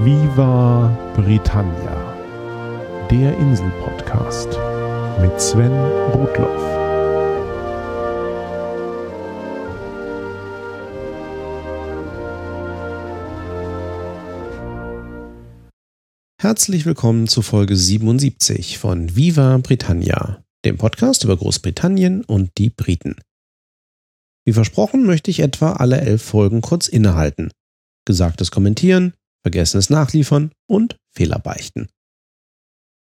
Viva Britannia, der Insel-Podcast mit Sven Rudloff. Herzlich willkommen zu Folge 77 von Viva Britannia, dem Podcast über Großbritannien und die Briten. Wie versprochen möchte ich etwa alle elf Folgen kurz innehalten, Gesagtes kommentieren, Vergessenes nachliefern und Fehler beichten.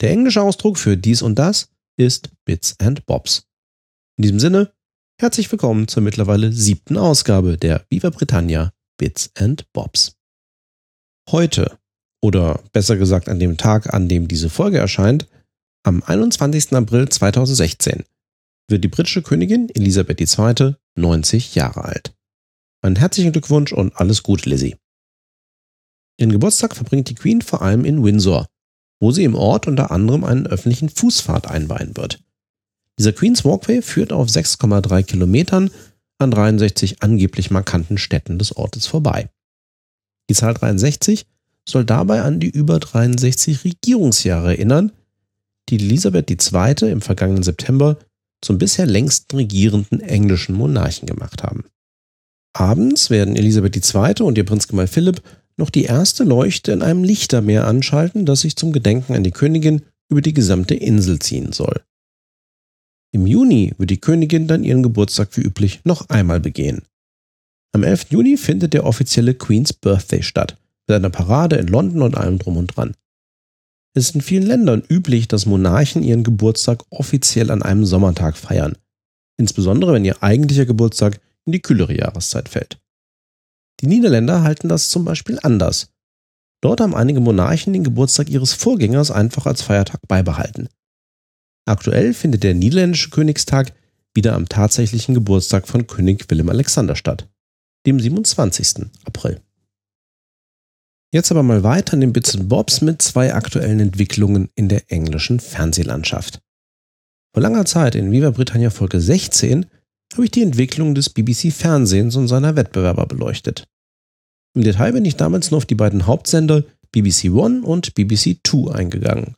Der englische Ausdruck für dies und das ist Bits and Bobs. In diesem Sinne, herzlich willkommen zur mittlerweile siebten Ausgabe der Viva Britannia Bits and Bobs. Heute, oder besser gesagt an dem Tag, an dem diese Folge erscheint, am 21. April 2016, wird die britische Königin Elisabeth II. 90 Jahre alt. Einen herzlichen Glückwunsch und alles Gute, Lizzie. Ihren Geburtstag verbringt die Queen vor allem in Windsor, wo sie im Ort unter anderem einen öffentlichen Fußpfad einweihen wird. Dieser Queen's Walkway führt auf 6,3 Kilometern an 63 angeblich markanten Städten des Ortes vorbei. Die Zahl 63 soll dabei an die über 63 Regierungsjahre erinnern, die Elisabeth II. im vergangenen September zum bisher längsten regierenden englischen Monarchen gemacht haben. Abends werden Elisabeth II. und ihr Prinzgemahl Philipp noch die erste Leuchte in einem Lichtermeer anschalten, das sich zum Gedenken an die Königin über die gesamte Insel ziehen soll. Im Juni wird die Königin dann ihren Geburtstag wie üblich noch einmal begehen. Am 11. Juni findet der offizielle Queen's Birthday statt, mit einer Parade in London und allem drum und dran. Es ist in vielen Ländern üblich, dass Monarchen ihren Geburtstag offiziell an einem Sommertag feiern, insbesondere wenn ihr eigentlicher Geburtstag in die kühlere Jahreszeit fällt. Die Niederländer halten das zum Beispiel anders. Dort haben einige Monarchen den Geburtstag ihres Vorgängers einfach als Feiertag beibehalten. Aktuell findet der niederländische Königstag wieder am tatsächlichen Geburtstag von König Willem Alexander statt, dem 27. April. Jetzt aber mal weiter in den Bits und Bobs mit zwei aktuellen Entwicklungen in der englischen Fernsehlandschaft. Vor langer Zeit in Viva Britannia Folge 16 habe ich die Entwicklung des BBC Fernsehens und seiner Wettbewerber beleuchtet. Im Detail bin ich damals nur auf die beiden Hauptsender BBC One und BBC Two eingegangen.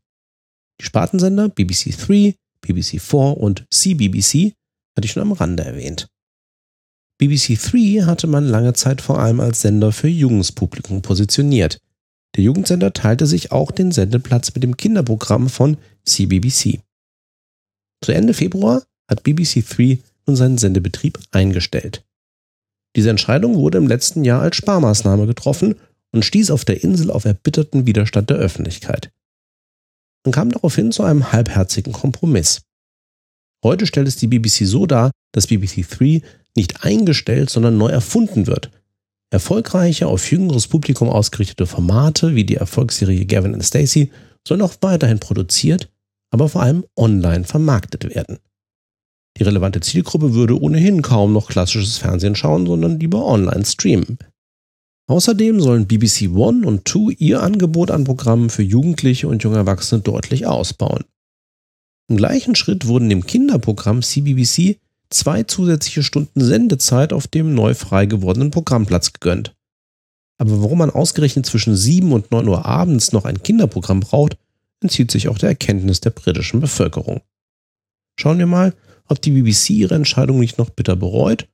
Die Spartensender BBC 3, BBC 4 und CBBC hatte ich schon am Rande erwähnt. BBC 3 hatte man lange Zeit vor allem als Sender für junges positioniert. Der Jugendsender teilte sich auch den Sendeplatz mit dem Kinderprogramm von CBBC. Zu Ende Februar hat BBC 3 und seinen Sendebetrieb eingestellt. Diese Entscheidung wurde im letzten Jahr als Sparmaßnahme getroffen und stieß auf der Insel auf erbitterten Widerstand der Öffentlichkeit. Man kam daraufhin zu einem halbherzigen Kompromiss. Heute stellt es die BBC so dar, dass BBC 3 nicht eingestellt, sondern neu erfunden wird. Erfolgreiche, auf jüngeres Publikum ausgerichtete Formate wie die Erfolgsserie Gavin and Stacey sollen auch weiterhin produziert, aber vor allem online vermarktet werden. Die relevante Zielgruppe würde ohnehin kaum noch klassisches Fernsehen schauen, sondern lieber online streamen. Außerdem sollen BBC One und Two ihr Angebot an Programmen für Jugendliche und junge Erwachsene deutlich ausbauen. Im gleichen Schritt wurden dem Kinderprogramm CBBC zwei zusätzliche Stunden Sendezeit auf dem neu frei gewordenen Programmplatz gegönnt. Aber warum man ausgerechnet zwischen 7 und 9 Uhr abends noch ein Kinderprogramm braucht, entzieht sich auch der Erkenntnis der britischen Bevölkerung. Schauen wir mal, ob die BBC ihre Entscheidung nicht noch bitter bereut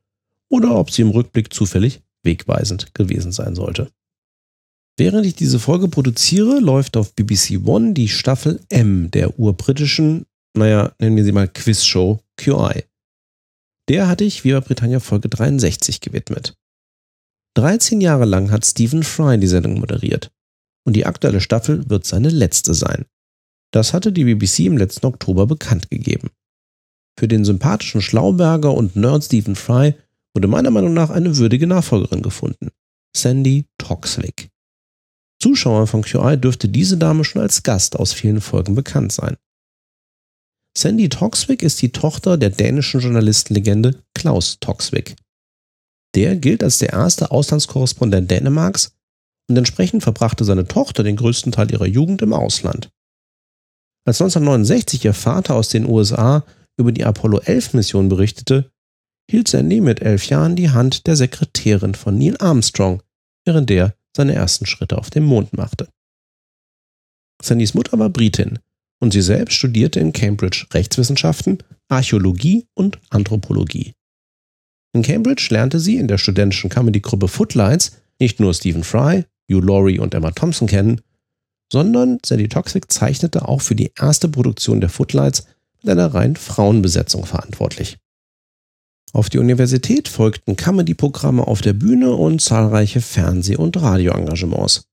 oder ob sie im Rückblick zufällig wegweisend gewesen sein sollte. Während ich diese Folge produziere, läuft auf BBC One die Staffel M der urbritischen, naja, nennen wir sie mal Quizshow QI. Der hatte ich Viva Britannia Folge 63 gewidmet. 13 Jahre lang hat Stephen Fry die Sendung moderiert. Und die aktuelle Staffel wird seine letzte sein. Das hatte die BBC im letzten Oktober bekannt gegeben. Für den sympathischen Schlauberger und Nerd Stephen Fry wurde meiner Meinung nach eine würdige Nachfolgerin gefunden. Sandy Toxwick. Zuschauer von QI dürfte diese Dame schon als Gast aus vielen Folgen bekannt sein. Sandy Toxwick ist die Tochter der dänischen Journalistenlegende Klaus Toxwick. Der gilt als der erste Auslandskorrespondent Dänemarks und entsprechend verbrachte seine Tochter den größten Teil ihrer Jugend im Ausland. Als 1969 ihr Vater aus den USA über die Apollo 11 Mission berichtete, hielt Sandy mit elf Jahren die Hand der Sekretärin von Neil Armstrong, während der seine ersten Schritte auf dem Mond machte. Sandys Mutter war Britin und sie selbst studierte in Cambridge Rechtswissenschaften, Archäologie und Anthropologie. In Cambridge lernte sie in der studentischen Comedy-Gruppe Footlights nicht nur Stephen Fry, Hugh Laurie und Emma Thompson kennen, sondern Sandy Toxic zeichnete auch für die erste Produktion der Footlights mit einer rein Frauenbesetzung verantwortlich. Auf die Universität folgten Comedy-Programme auf der Bühne und zahlreiche Fernseh- und Radioengagements.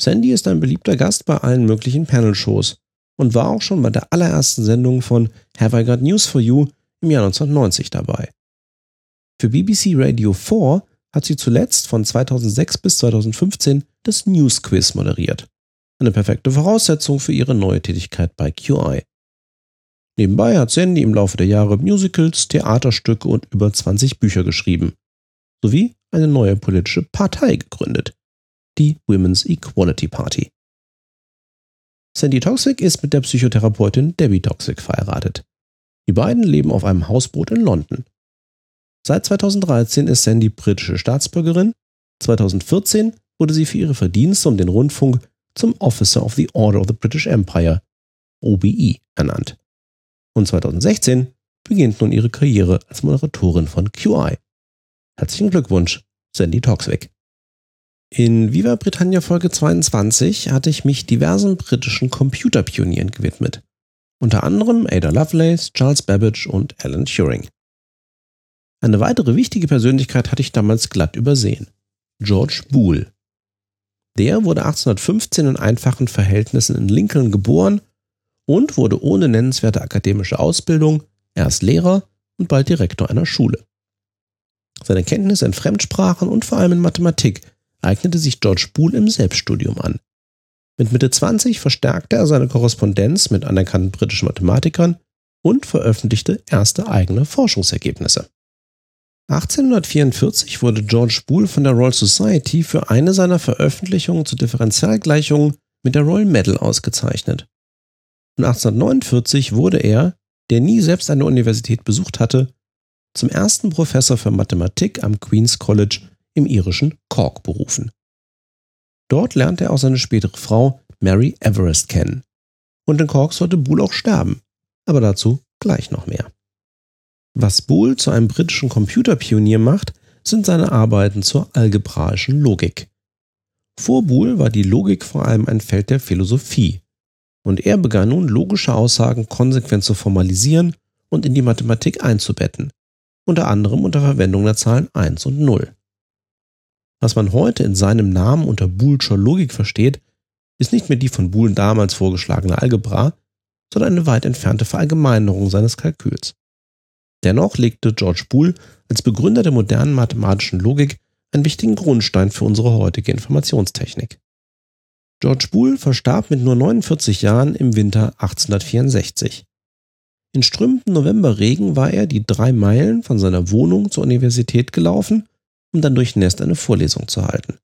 Sandy ist ein beliebter Gast bei allen möglichen Panel-Shows und war auch schon bei der allerersten Sendung von Have I Got News for You im Jahr 1990 dabei. Für BBC Radio 4 hat sie zuletzt von 2006 bis 2015 das News Quiz moderiert. Eine perfekte Voraussetzung für ihre neue Tätigkeit bei QI. Nebenbei hat Sandy im Laufe der Jahre Musicals, Theaterstücke und über 20 Bücher geschrieben, sowie eine neue politische Partei gegründet, die Women's Equality Party. Sandy Toxic ist mit der Psychotherapeutin Debbie Toxic verheiratet. Die beiden leben auf einem Hausboot in London. Seit 2013 ist Sandy britische Staatsbürgerin. 2014 wurde sie für ihre Verdienste um den Rundfunk zum Officer of the Order of the British Empire, OBE, ernannt und 2016 beginnt nun ihre Karriere als Moderatorin von QI. Herzlichen Glückwunsch, Sandy Toxwick. In Viva Britannia Folge 22 hatte ich mich diversen britischen Computerpionieren gewidmet. Unter anderem Ada Lovelace, Charles Babbage und Alan Turing. Eine weitere wichtige Persönlichkeit hatte ich damals glatt übersehen. George Boole. Der wurde 1815 in einfachen Verhältnissen in Lincoln geboren und wurde ohne nennenswerte akademische Ausbildung erst Lehrer und bald Direktor einer Schule. Seine Kenntnisse in Fremdsprachen und vor allem in Mathematik eignete sich George Boole im Selbststudium an. Mit Mitte 20 verstärkte er seine Korrespondenz mit anerkannten britischen Mathematikern und veröffentlichte erste eigene Forschungsergebnisse. 1844 wurde George Boole von der Royal Society für eine seiner Veröffentlichungen zu Differentialgleichungen mit der Royal Medal ausgezeichnet und 1849 wurde er, der nie selbst eine Universität besucht hatte, zum ersten Professor für Mathematik am Queen's College im irischen Cork berufen. Dort lernte er auch seine spätere Frau Mary Everest kennen. Und in Cork sollte Boole auch sterben, aber dazu gleich noch mehr. Was Boole zu einem britischen Computerpionier macht, sind seine Arbeiten zur algebraischen Logik. Vor Boole war die Logik vor allem ein Feld der Philosophie, und er begann nun logische Aussagen konsequent zu formalisieren und in die Mathematik einzubetten, unter anderem unter Verwendung der Zahlen 1 und 0. Was man heute in seinem Namen unter Boolscher Logik versteht, ist nicht mehr die von Boole damals vorgeschlagene Algebra, sondern eine weit entfernte Verallgemeinerung seines Kalküls. Dennoch legte George Boole als Begründer der modernen mathematischen Logik einen wichtigen Grundstein für unsere heutige Informationstechnik. George Boole verstarb mit nur 49 Jahren im Winter 1864. In strömenden Novemberregen war er die drei Meilen von seiner Wohnung zur Universität gelaufen, um dann durch Nest eine Vorlesung zu halten.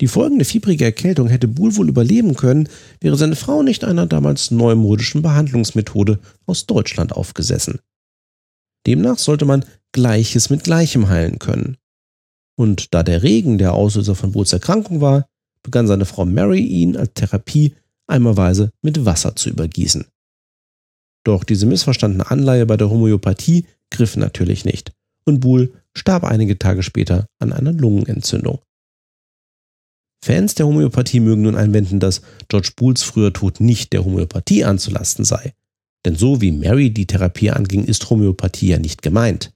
Die folgende fiebrige Erkältung hätte Boole wohl überleben können, wäre seine Frau nicht einer damals neumodischen Behandlungsmethode aus Deutschland aufgesessen. Demnach sollte man Gleiches mit Gleichem heilen können. Und da der Regen der Auslöser von Boots Erkrankung war, begann seine Frau Mary ihn als Therapie eimerweise mit Wasser zu übergießen. Doch diese missverstandene Anleihe bei der Homöopathie griff natürlich nicht und Boole starb einige Tage später an einer Lungenentzündung. Fans der Homöopathie mögen nun einwenden, dass George Booles früher Tod nicht der Homöopathie anzulasten sei. Denn so wie Mary die Therapie anging, ist Homöopathie ja nicht gemeint.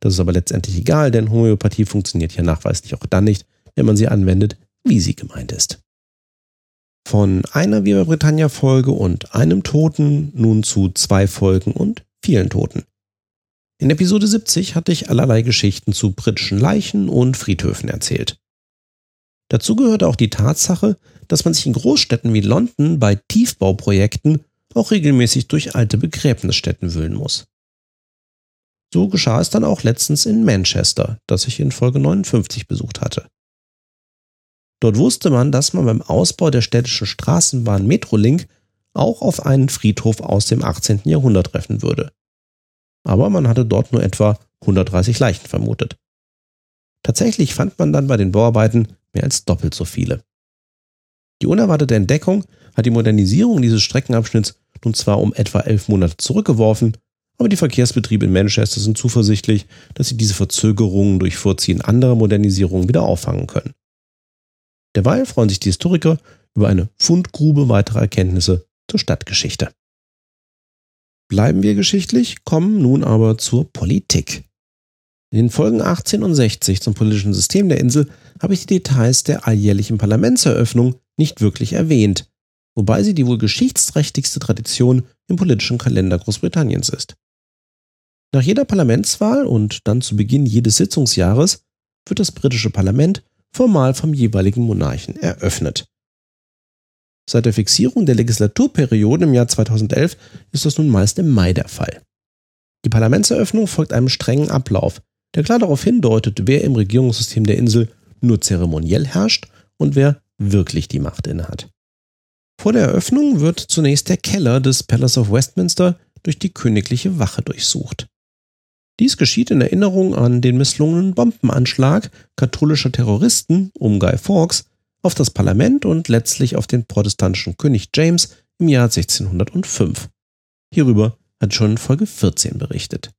Das ist aber letztendlich egal, denn Homöopathie funktioniert ja nachweislich auch dann nicht, wenn man sie anwendet, wie sie gemeint ist. Von einer Viva Britannia Folge und einem Toten nun zu zwei Folgen und vielen Toten. In Episode 70 hatte ich allerlei Geschichten zu britischen Leichen und Friedhöfen erzählt. Dazu gehörte auch die Tatsache, dass man sich in Großstädten wie London bei Tiefbauprojekten auch regelmäßig durch alte Begräbnisstätten wühlen muss. So geschah es dann auch letztens in Manchester, das ich in Folge 59 besucht hatte. Dort wusste man, dass man beim Ausbau der städtischen Straßenbahn Metrolink auch auf einen Friedhof aus dem 18. Jahrhundert treffen würde. Aber man hatte dort nur etwa 130 Leichen vermutet. Tatsächlich fand man dann bei den Bauarbeiten mehr als doppelt so viele. Die unerwartete Entdeckung hat die Modernisierung dieses Streckenabschnitts nun zwar um etwa elf Monate zurückgeworfen, aber die Verkehrsbetriebe in Manchester sind zuversichtlich, dass sie diese Verzögerungen durch Vorziehen anderer Modernisierungen wieder auffangen können. Derweil freuen sich die Historiker über eine Fundgrube weiterer Erkenntnisse zur Stadtgeschichte. Bleiben wir geschichtlich, kommen nun aber zur Politik. In den Folgen 18 und 60 zum politischen System der Insel habe ich die Details der alljährlichen Parlamentseröffnung nicht wirklich erwähnt, wobei sie die wohl geschichtsträchtigste Tradition im politischen Kalender Großbritanniens ist. Nach jeder Parlamentswahl und dann zu Beginn jedes Sitzungsjahres wird das britische Parlament formal vom jeweiligen Monarchen eröffnet. Seit der Fixierung der Legislaturperioden im Jahr 2011 ist das nun meist im Mai der Fall. Die Parlamentseröffnung folgt einem strengen Ablauf, der klar darauf hindeutet, wer im Regierungssystem der Insel nur zeremoniell herrscht und wer wirklich die Macht innehat. Vor der Eröffnung wird zunächst der Keller des Palace of Westminster durch die königliche Wache durchsucht. Dies geschieht in Erinnerung an den misslungenen Bombenanschlag katholischer Terroristen um Guy Fawkes auf das Parlament und letztlich auf den protestantischen König James im Jahr 1605. Hierüber hat schon Folge 14 berichtet.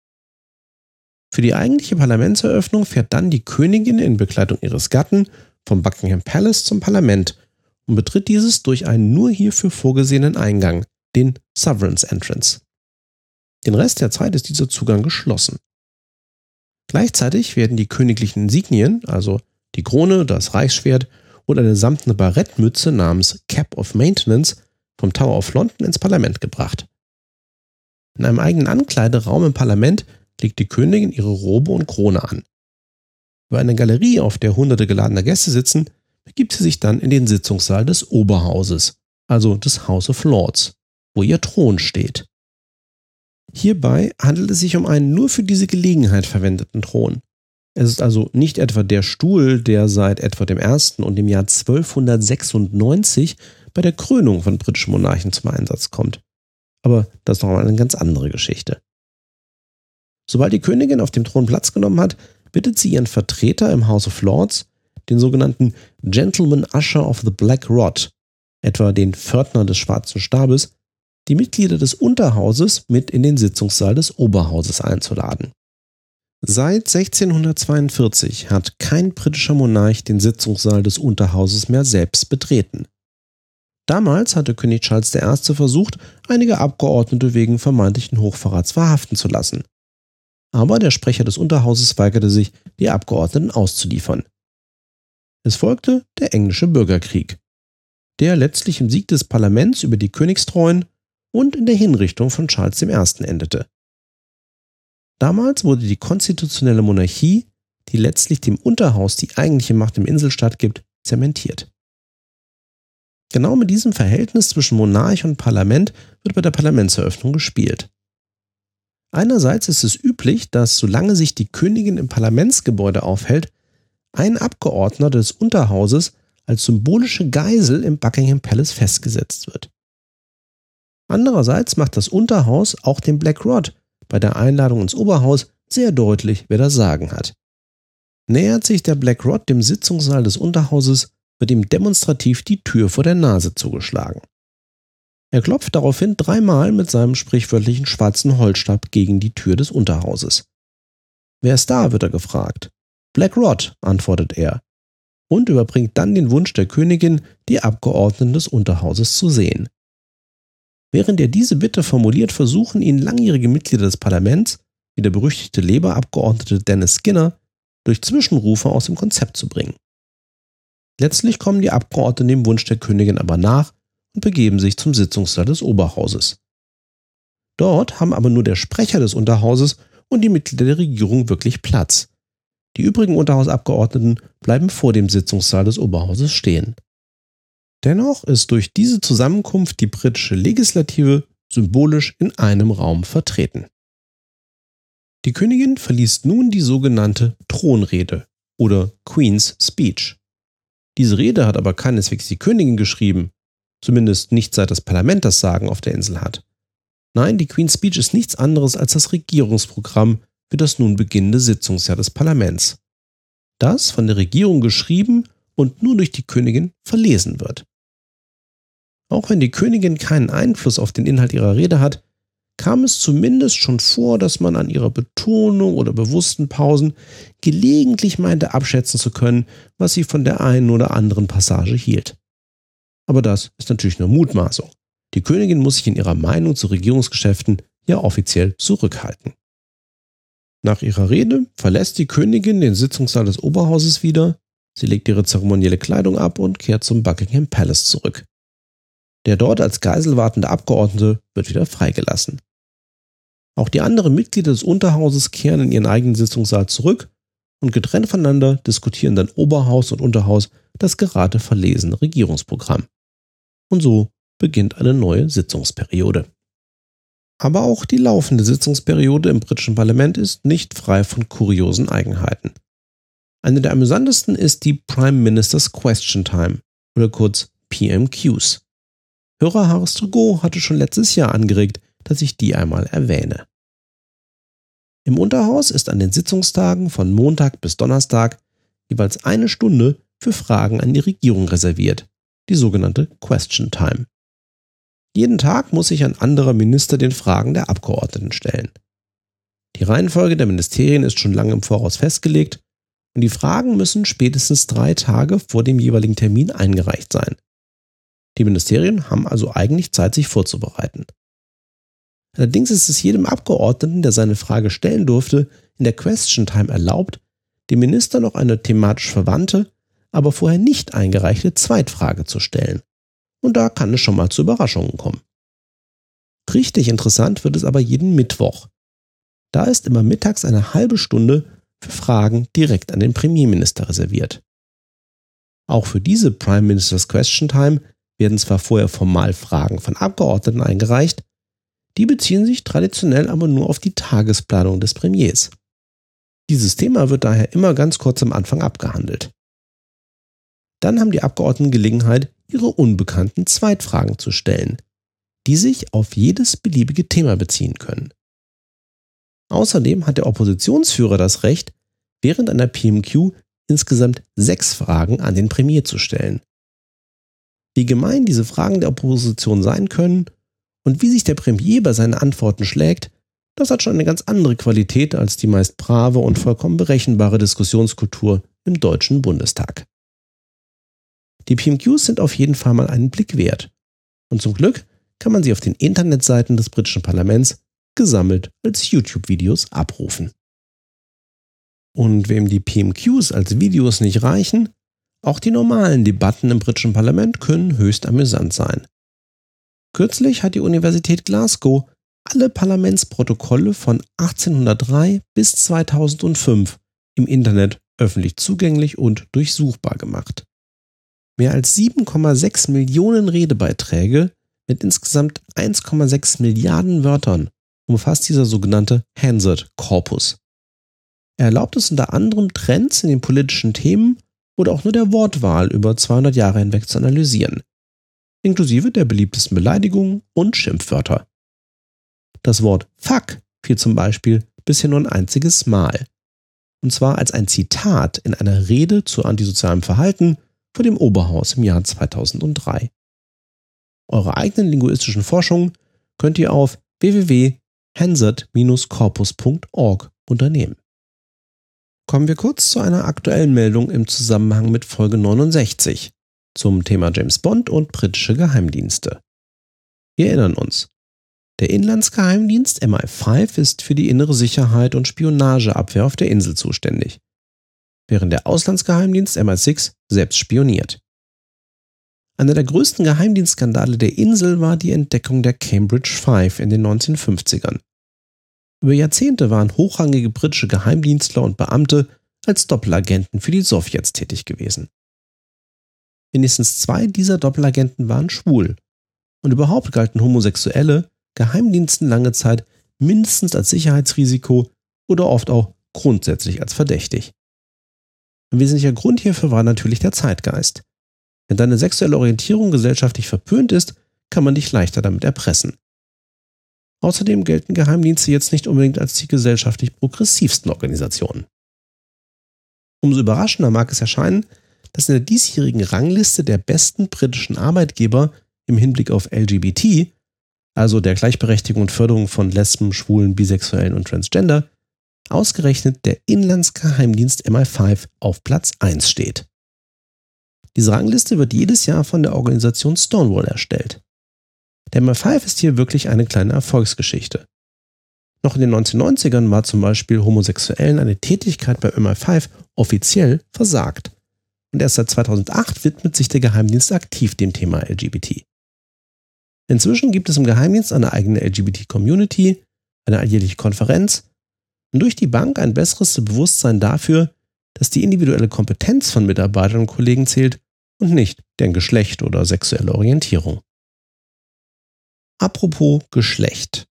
Für die eigentliche Parlamentseröffnung fährt dann die Königin in Begleitung ihres Gatten vom Buckingham Palace zum Parlament und betritt dieses durch einen nur hierfür vorgesehenen Eingang, den Sovereign's Entrance. Den Rest der Zeit ist dieser Zugang geschlossen. Gleichzeitig werden die königlichen Insignien, also die Krone, das Reichsschwert und eine samtene Barettmütze namens Cap of Maintenance, vom Tower of London ins Parlament gebracht. In einem eigenen Ankleideraum im Parlament legt die Königin ihre Robe und Krone an. Über eine Galerie, auf der hunderte geladener Gäste sitzen, begibt sie sich dann in den Sitzungssaal des Oberhauses, also des House of Lords, wo ihr Thron steht. Hierbei handelt es sich um einen nur für diese Gelegenheit verwendeten Thron. Es ist also nicht etwa der Stuhl, der seit etwa dem ersten und dem Jahr 1296 bei der Krönung von britischen Monarchen zum Einsatz kommt. Aber das ist noch mal eine ganz andere Geschichte. Sobald die Königin auf dem Thron Platz genommen hat, bittet sie ihren Vertreter im House of Lords, den sogenannten Gentleman Usher of the Black Rod, etwa den Pförtner des schwarzen Stabes, die Mitglieder des Unterhauses mit in den Sitzungssaal des Oberhauses einzuladen. Seit 1642 hat kein britischer Monarch den Sitzungssaal des Unterhauses mehr selbst betreten. Damals hatte König Charles I. versucht, einige Abgeordnete wegen vermeintlichen Hochverrats verhaften zu lassen. Aber der Sprecher des Unterhauses weigerte sich, die Abgeordneten auszuliefern. Es folgte der englische Bürgerkrieg, der letztlich im Sieg des Parlaments über die Königstreuen und in der Hinrichtung von Charles I. endete. Damals wurde die konstitutionelle Monarchie, die letztlich dem Unterhaus die eigentliche Macht im Inselstaat gibt, zementiert. Genau mit diesem Verhältnis zwischen Monarch und Parlament wird bei der Parlamentseröffnung gespielt. Einerseits ist es üblich, dass solange sich die Königin im Parlamentsgebäude aufhält, ein Abgeordneter des Unterhauses als symbolische Geisel im Buckingham Palace festgesetzt wird. Andererseits macht das Unterhaus auch dem Black Rod bei der Einladung ins Oberhaus sehr deutlich, wer das Sagen hat. Nähert sich der Black Rod dem Sitzungssaal des Unterhauses, wird ihm demonstrativ die Tür vor der Nase zugeschlagen. Er klopft daraufhin dreimal mit seinem sprichwörtlichen schwarzen Holzstab gegen die Tür des Unterhauses. Wer ist da? wird er gefragt. Black Rod, antwortet er und überbringt dann den Wunsch der Königin, die Abgeordneten des Unterhauses zu sehen. Während er diese Bitte formuliert, versuchen ihn langjährige Mitglieder des Parlaments, wie der berüchtigte Labour-Abgeordnete Dennis Skinner, durch Zwischenrufe aus dem Konzept zu bringen. Letztlich kommen die Abgeordneten dem Wunsch der Königin aber nach und begeben sich zum Sitzungssaal des Oberhauses. Dort haben aber nur der Sprecher des Unterhauses und die Mitglieder der Regierung wirklich Platz. Die übrigen Unterhausabgeordneten bleiben vor dem Sitzungssaal des Oberhauses stehen. Dennoch ist durch diese Zusammenkunft die britische Legislative symbolisch in einem Raum vertreten. Die Königin verliest nun die sogenannte Thronrede oder Queen's Speech. Diese Rede hat aber keineswegs die Königin geschrieben, zumindest nicht seit das Parlament das Sagen auf der Insel hat. Nein, die Queen's Speech ist nichts anderes als das Regierungsprogramm für das nun beginnende Sitzungsjahr des Parlaments. Das von der Regierung geschrieben und nur durch die Königin verlesen wird. Auch wenn die Königin keinen Einfluss auf den Inhalt ihrer Rede hat, kam es zumindest schon vor, dass man an ihrer Betonung oder bewussten Pausen gelegentlich meinte abschätzen zu können, was sie von der einen oder anderen Passage hielt. Aber das ist natürlich nur Mutmaßung. Die Königin muss sich in ihrer Meinung zu Regierungsgeschäften ja offiziell zurückhalten. Nach ihrer Rede verlässt die Königin den Sitzungssaal des Oberhauses wieder, sie legt ihre zeremonielle Kleidung ab und kehrt zum Buckingham Palace zurück. Der dort als Geisel wartende Abgeordnete wird wieder freigelassen. Auch die anderen Mitglieder des Unterhauses kehren in ihren eigenen Sitzungssaal zurück und getrennt voneinander diskutieren dann Oberhaus und Unterhaus das gerade verlesene Regierungsprogramm. Und so beginnt eine neue Sitzungsperiode. Aber auch die laufende Sitzungsperiode im britischen Parlament ist nicht frei von kuriosen Eigenheiten. Eine der amüsantesten ist die Prime Minister's Question Time oder kurz PMQs. Hörer Harris Trugo hatte schon letztes Jahr angeregt, dass ich die einmal erwähne. Im Unterhaus ist an den Sitzungstagen von Montag bis Donnerstag jeweils eine Stunde für Fragen an die Regierung reserviert, die sogenannte Question Time. Jeden Tag muss sich ein anderer Minister den Fragen der Abgeordneten stellen. Die Reihenfolge der Ministerien ist schon lange im Voraus festgelegt und die Fragen müssen spätestens drei Tage vor dem jeweiligen Termin eingereicht sein. Die Ministerien haben also eigentlich Zeit, sich vorzubereiten. Allerdings ist es jedem Abgeordneten, der seine Frage stellen durfte, in der Question Time erlaubt, dem Minister noch eine thematisch verwandte, aber vorher nicht eingereichte Zweitfrage zu stellen. Und da kann es schon mal zu Überraschungen kommen. Richtig interessant wird es aber jeden Mittwoch. Da ist immer mittags eine halbe Stunde für Fragen direkt an den Premierminister reserviert. Auch für diese Prime Minister's Question Time werden zwar vorher formal Fragen von Abgeordneten eingereicht, die beziehen sich traditionell aber nur auf die Tagesplanung des Premiers. Dieses Thema wird daher immer ganz kurz am Anfang abgehandelt. Dann haben die Abgeordneten Gelegenheit, ihre unbekannten Zweitfragen zu stellen, die sich auf jedes beliebige Thema beziehen können. Außerdem hat der Oppositionsführer das Recht, während einer PMQ insgesamt sechs Fragen an den Premier zu stellen. Wie gemein diese Fragen der Opposition sein können und wie sich der Premier bei seinen Antworten schlägt, das hat schon eine ganz andere Qualität als die meist brave und vollkommen berechenbare Diskussionskultur im Deutschen Bundestag. Die PMQs sind auf jeden Fall mal einen Blick wert. Und zum Glück kann man sie auf den Internetseiten des britischen Parlaments gesammelt als YouTube-Videos abrufen. Und wem die PMQs als Videos nicht reichen, auch die normalen Debatten im britischen Parlament können höchst amüsant sein. Kürzlich hat die Universität Glasgow alle Parlamentsprotokolle von 1803 bis 2005 im Internet öffentlich zugänglich und durchsuchbar gemacht. Mehr als 7,6 Millionen Redebeiträge mit insgesamt 1,6 Milliarden Wörtern umfasst dieser sogenannte Hansard-Korpus. Er erlaubt es unter anderem Trends in den politischen Themen oder auch nur der Wortwahl über 200 Jahre hinweg zu analysieren, inklusive der beliebtesten Beleidigungen und Schimpfwörter. Das Wort Fuck fiel zum Beispiel bisher nur ein einziges Mal. Und zwar als ein Zitat in einer Rede zu antisozialem Verhalten vor dem Oberhaus im Jahr 2003. Eure eigenen linguistischen Forschungen könnt ihr auf www.hansard-corpus.org unternehmen. Kommen wir kurz zu einer aktuellen Meldung im Zusammenhang mit Folge 69 zum Thema James Bond und britische Geheimdienste. Wir erinnern uns. Der Inlandsgeheimdienst MI5 ist für die innere Sicherheit und Spionageabwehr auf der Insel zuständig, während der Auslandsgeheimdienst MI6 selbst spioniert. Einer der größten Geheimdienstskandale der Insel war die Entdeckung der Cambridge Five in den 1950ern. Über Jahrzehnte waren hochrangige britische Geheimdienstler und Beamte als Doppelagenten für die Sowjets tätig gewesen. Mindestens zwei dieser Doppelagenten waren schwul und überhaupt galten Homosexuelle Geheimdiensten lange Zeit mindestens als Sicherheitsrisiko oder oft auch grundsätzlich als verdächtig. Ein wesentlicher Grund hierfür war natürlich der Zeitgeist. Wenn deine sexuelle Orientierung gesellschaftlich verpönt ist, kann man dich leichter damit erpressen. Außerdem gelten Geheimdienste jetzt nicht unbedingt als die gesellschaftlich progressivsten Organisationen. Umso überraschender mag es erscheinen, dass in der diesjährigen Rangliste der besten britischen Arbeitgeber im Hinblick auf LGBT, also der Gleichberechtigung und Förderung von Lesben, Schwulen, Bisexuellen und Transgender, ausgerechnet der Inlandsgeheimdienst MI5 auf Platz 1 steht. Diese Rangliste wird jedes Jahr von der Organisation Stonewall erstellt. Der MI5 ist hier wirklich eine kleine Erfolgsgeschichte. Noch in den 1990ern war zum Beispiel Homosexuellen eine Tätigkeit bei MI5 offiziell versagt. Und erst seit 2008 widmet sich der Geheimdienst aktiv dem Thema LGBT. Inzwischen gibt es im Geheimdienst eine eigene LGBT-Community, eine alljährliche Konferenz und durch die Bank ein besseres Bewusstsein dafür, dass die individuelle Kompetenz von Mitarbeitern und Kollegen zählt und nicht deren Geschlecht oder sexuelle Orientierung. Apropos Geschlecht.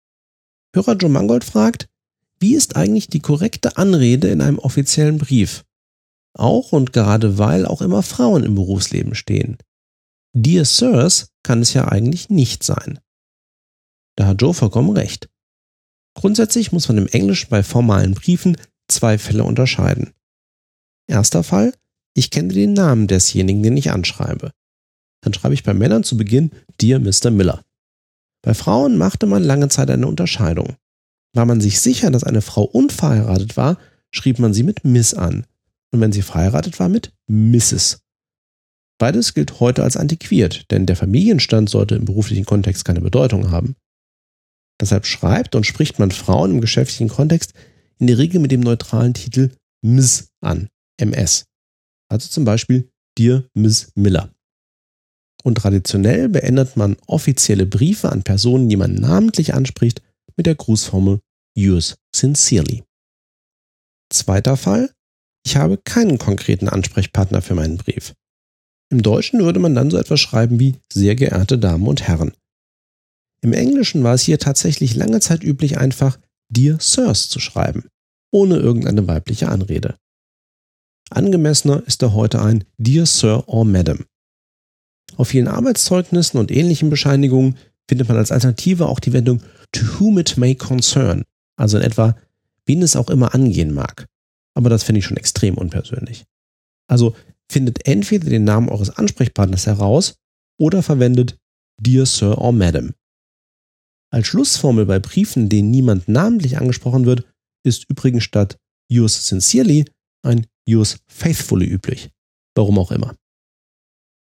Hörer Joe Mangold fragt, wie ist eigentlich die korrekte Anrede in einem offiziellen Brief? Auch und gerade weil auch immer Frauen im Berufsleben stehen. Dear Sirs kann es ja eigentlich nicht sein. Da hat Joe vollkommen recht. Grundsätzlich muss man im Englischen bei formalen Briefen zwei Fälle unterscheiden. Erster Fall, ich kenne den Namen desjenigen, den ich anschreibe. Dann schreibe ich bei Männern zu Beginn Dear Mr. Miller. Bei Frauen machte man lange Zeit eine Unterscheidung. War man sich sicher, dass eine Frau unverheiratet war, schrieb man sie mit Miss an. Und wenn sie verheiratet war, mit Mrs. Beides gilt heute als antiquiert, denn der Familienstand sollte im beruflichen Kontext keine Bedeutung haben. Deshalb schreibt und spricht man Frauen im geschäftlichen Kontext in der Regel mit dem neutralen Titel Ms an, MS. Also zum Beispiel Dear Miss Miller. Und traditionell beendet man offizielle Briefe an Personen, die man namentlich anspricht, mit der Grußformel Yours sincerely. Zweiter Fall. Ich habe keinen konkreten Ansprechpartner für meinen Brief. Im Deutschen würde man dann so etwas schreiben wie sehr geehrte Damen und Herren. Im Englischen war es hier tatsächlich lange Zeit üblich, einfach Dear Sirs zu schreiben, ohne irgendeine weibliche Anrede. Angemessener ist da heute ein Dear Sir or Madam. Auf vielen Arbeitszeugnissen und ähnlichen Bescheinigungen findet man als Alternative auch die Wendung to whom it may concern, also in etwa, wen es auch immer angehen mag. Aber das finde ich schon extrem unpersönlich. Also findet entweder den Namen eures Ansprechpartners heraus oder verwendet Dear Sir or Madam. Als Schlussformel bei Briefen, denen niemand namentlich angesprochen wird, ist übrigens statt Yours sincerely ein Yours faithfully üblich. Warum auch immer.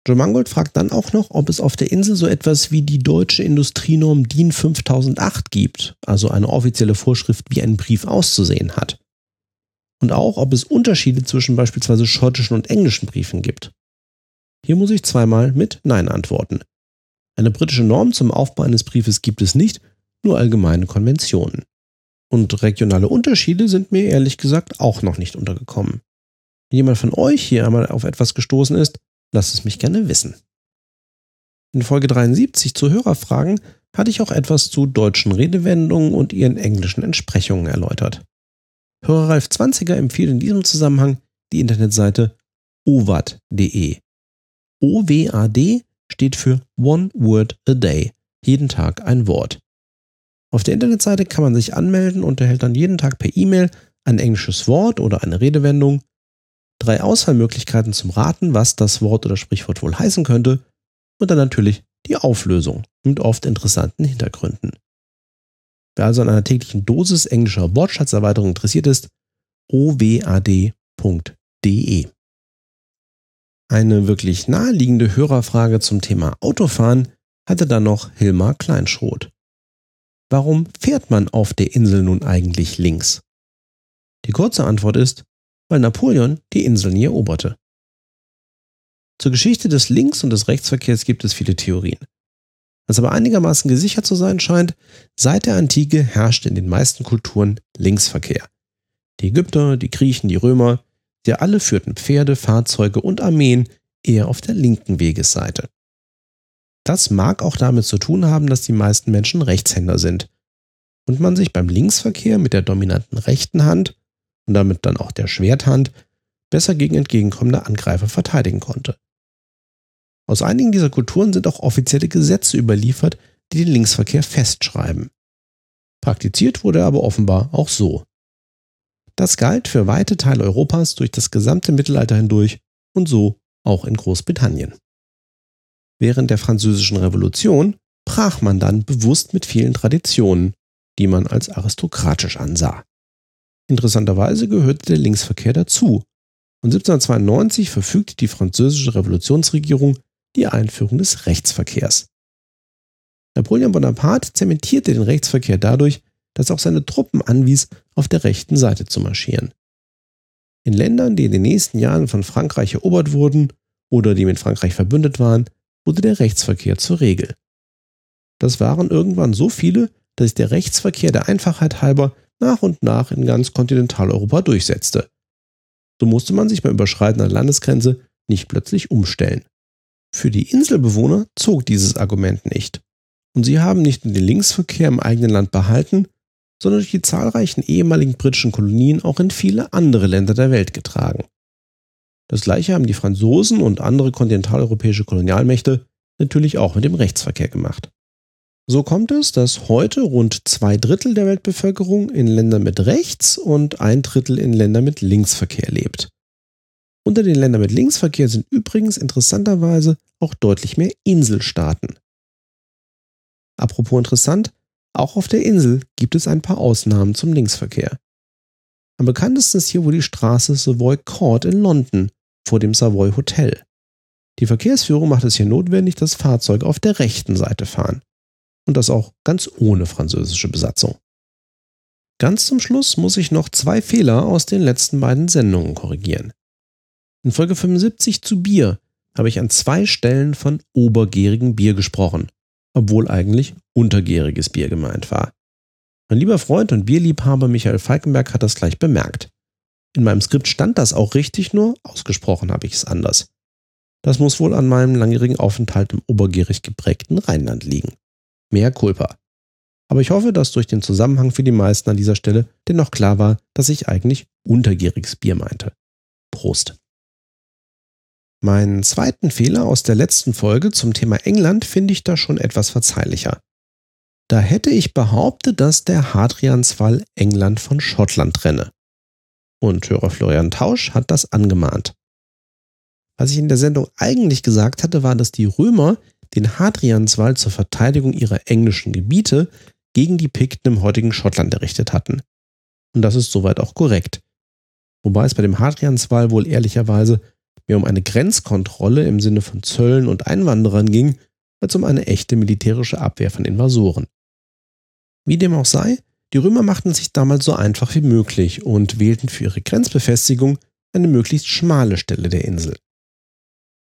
John Mangold fragt dann auch noch, ob es auf der Insel so etwas wie die deutsche Industrienorm DIN 5008 gibt, also eine offizielle Vorschrift, wie ein Brief auszusehen hat. Und auch, ob es Unterschiede zwischen beispielsweise schottischen und englischen Briefen gibt. Hier muss ich zweimal mit Nein antworten. Eine britische Norm zum Aufbau eines Briefes gibt es nicht, nur allgemeine Konventionen. Und regionale Unterschiede sind mir ehrlich gesagt auch noch nicht untergekommen. Wenn jemand von euch hier einmal auf etwas gestoßen ist, Lasst es mich gerne wissen. In Folge 73 zu Hörerfragen hatte ich auch etwas zu deutschen Redewendungen und ihren englischen Entsprechungen erläutert. Hörer Ralf 20er empfiehlt in diesem Zusammenhang die Internetseite owad.de. OWAD steht für One Word a Day, jeden Tag ein Wort. Auf der Internetseite kann man sich anmelden und erhält dann jeden Tag per E-Mail ein englisches Wort oder eine Redewendung drei Auswahlmöglichkeiten zum Raten, was das Wort oder Sprichwort wohl heißen könnte und dann natürlich die Auflösung mit oft interessanten Hintergründen. Wer also an einer täglichen Dosis englischer Wortschatzerweiterung interessiert ist, owad.de. Eine wirklich naheliegende Hörerfrage zum Thema Autofahren hatte dann noch Hilmar Kleinschroth. Warum fährt man auf der Insel nun eigentlich links? Die kurze Antwort ist, weil Napoleon die Insel nie eroberte. Zur Geschichte des Links- und des Rechtsverkehrs gibt es viele Theorien. Was aber einigermaßen gesichert zu sein scheint, seit der Antike herrschte in den meisten Kulturen Linksverkehr. Die Ägypter, die Griechen, die Römer, sie alle führten Pferde, Fahrzeuge und Armeen eher auf der linken Wegesseite. Das mag auch damit zu tun haben, dass die meisten Menschen Rechtshänder sind und man sich beim Linksverkehr mit der dominanten rechten Hand und damit dann auch der Schwerthand besser gegen entgegenkommende Angreifer verteidigen konnte. Aus einigen dieser Kulturen sind auch offizielle Gesetze überliefert, die den Linksverkehr festschreiben. Praktiziert wurde er aber offenbar auch so. Das galt für weite Teile Europas durch das gesamte Mittelalter hindurch und so auch in Großbritannien. Während der Französischen Revolution brach man dann bewusst mit vielen Traditionen, die man als aristokratisch ansah. Interessanterweise gehörte der Linksverkehr dazu, und 1792 verfügte die französische Revolutionsregierung die Einführung des Rechtsverkehrs. Napoleon Bonaparte zementierte den Rechtsverkehr dadurch, dass auch seine Truppen anwies, auf der rechten Seite zu marschieren. In Ländern, die in den nächsten Jahren von Frankreich erobert wurden oder die mit Frankreich verbündet waren, wurde der Rechtsverkehr zur Regel. Das waren irgendwann so viele, dass sich der Rechtsverkehr der Einfachheit halber nach und nach in ganz Kontinentaleuropa durchsetzte. So musste man sich beim Überschreiten einer Landesgrenze nicht plötzlich umstellen. Für die Inselbewohner zog dieses Argument nicht. Und sie haben nicht nur den Linksverkehr im eigenen Land behalten, sondern durch die zahlreichen ehemaligen britischen Kolonien auch in viele andere Länder der Welt getragen. Das gleiche haben die Franzosen und andere kontinentaleuropäische Kolonialmächte natürlich auch mit dem Rechtsverkehr gemacht. So kommt es, dass heute rund zwei Drittel der Weltbevölkerung in Ländern mit Rechts- und ein Drittel in Ländern mit Linksverkehr lebt. Unter den Ländern mit Linksverkehr sind übrigens interessanterweise auch deutlich mehr Inselstaaten. Apropos interessant, auch auf der Insel gibt es ein paar Ausnahmen zum Linksverkehr. Am bekanntesten ist hier wohl die Straße Savoy Court in London vor dem Savoy Hotel. Die Verkehrsführung macht es hier notwendig, dass Fahrzeuge auf der rechten Seite fahren und das auch ganz ohne französische Besatzung. Ganz zum Schluss muss ich noch zwei Fehler aus den letzten beiden Sendungen korrigieren. In Folge 75 zu Bier habe ich an zwei Stellen von obergärigem Bier gesprochen, obwohl eigentlich untergäriges Bier gemeint war. Mein lieber Freund und Bierliebhaber Michael Falkenberg hat das gleich bemerkt. In meinem Skript stand das auch richtig, nur ausgesprochen habe ich es anders. Das muss wohl an meinem langjährigen Aufenthalt im obergärig geprägten Rheinland liegen. Mehr Culpa. Aber ich hoffe, dass durch den Zusammenhang für die meisten an dieser Stelle dennoch klar war, dass ich eigentlich untergäriges Bier meinte. Prost. Meinen zweiten Fehler aus der letzten Folge zum Thema England finde ich da schon etwas verzeihlicher. Da hätte ich behauptet, dass der Hadrianswall England von Schottland trenne. Und Hörer Florian Tausch hat das angemahnt. Was ich in der Sendung eigentlich gesagt hatte, war, dass die Römer den Hadrianswall zur Verteidigung ihrer englischen Gebiete gegen die Pikten im heutigen Schottland errichtet hatten. Und das ist soweit auch korrekt. Wobei es bei dem Hadrianswall wohl ehrlicherweise mehr um eine Grenzkontrolle im Sinne von Zöllen und Einwanderern ging, als um eine echte militärische Abwehr von Invasoren. Wie dem auch sei, die Römer machten sich damals so einfach wie möglich und wählten für ihre Grenzbefestigung eine möglichst schmale Stelle der Insel.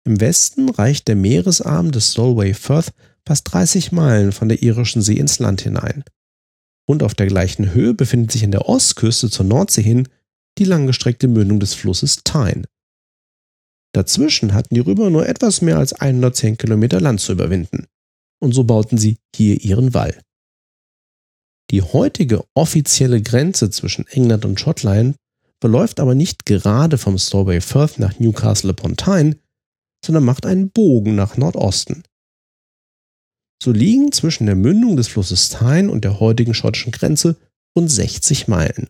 Im Westen reicht der Meeresarm des Solway Firth fast 30 Meilen von der irischen See ins Land hinein. Und auf der gleichen Höhe befindet sich an der Ostküste zur Nordsee hin die langgestreckte Mündung des Flusses Tyne. Dazwischen hatten die Römer nur etwas mehr als 110 Kilometer Land zu überwinden. Und so bauten sie hier ihren Wall. Die heutige offizielle Grenze zwischen England und Schottland verläuft aber nicht gerade vom Strawberry Firth nach Newcastle upon Tyne, sondern macht einen Bogen nach Nordosten. So liegen zwischen der Mündung des Flusses Tyne und der heutigen schottischen Grenze rund 60 Meilen.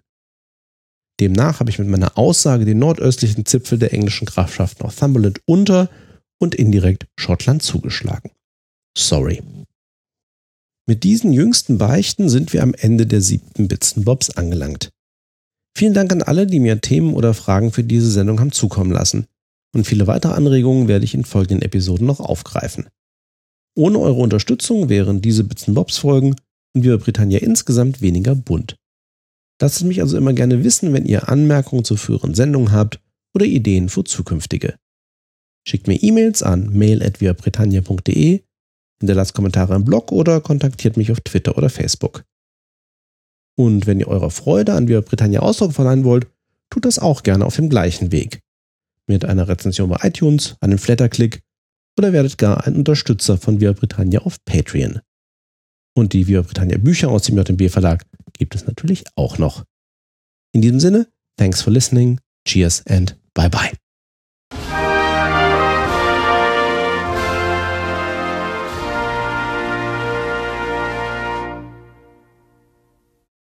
Demnach habe ich mit meiner Aussage den nordöstlichen Zipfel der englischen Grafschaft Northumberland unter und indirekt Schottland zugeschlagen. Sorry. Mit diesen jüngsten Beichten sind wir am Ende der siebten Bits Bobs angelangt. Vielen Dank an alle, die mir Themen oder Fragen für diese Sendung haben zukommen lassen und viele weitere Anregungen werde ich in folgenden Episoden noch aufgreifen. Ohne eure Unterstützung wären diese Bits Bobs Folgen und Viva Britannia insgesamt weniger bunt. Lasst mich also immer gerne wissen, wenn ihr Anmerkungen zu früheren Sendungen habt oder Ideen für zukünftige. Schickt mir E-Mails an mail.viabritannia.de, hinterlasst Kommentare im Blog oder kontaktiert mich auf Twitter oder Facebook. Und wenn ihr eurer Freude an Viva Britannia Ausdruck verleihen wollt, tut das auch gerne auf dem gleichen Weg mit einer Rezension bei iTunes, einem Flatterklick oder werdet gar ein Unterstützer von Via Britannia auf Patreon. Und die Via Britannia Bücher aus dem JMB Verlag gibt es natürlich auch noch. In diesem Sinne, thanks for listening, cheers and bye bye.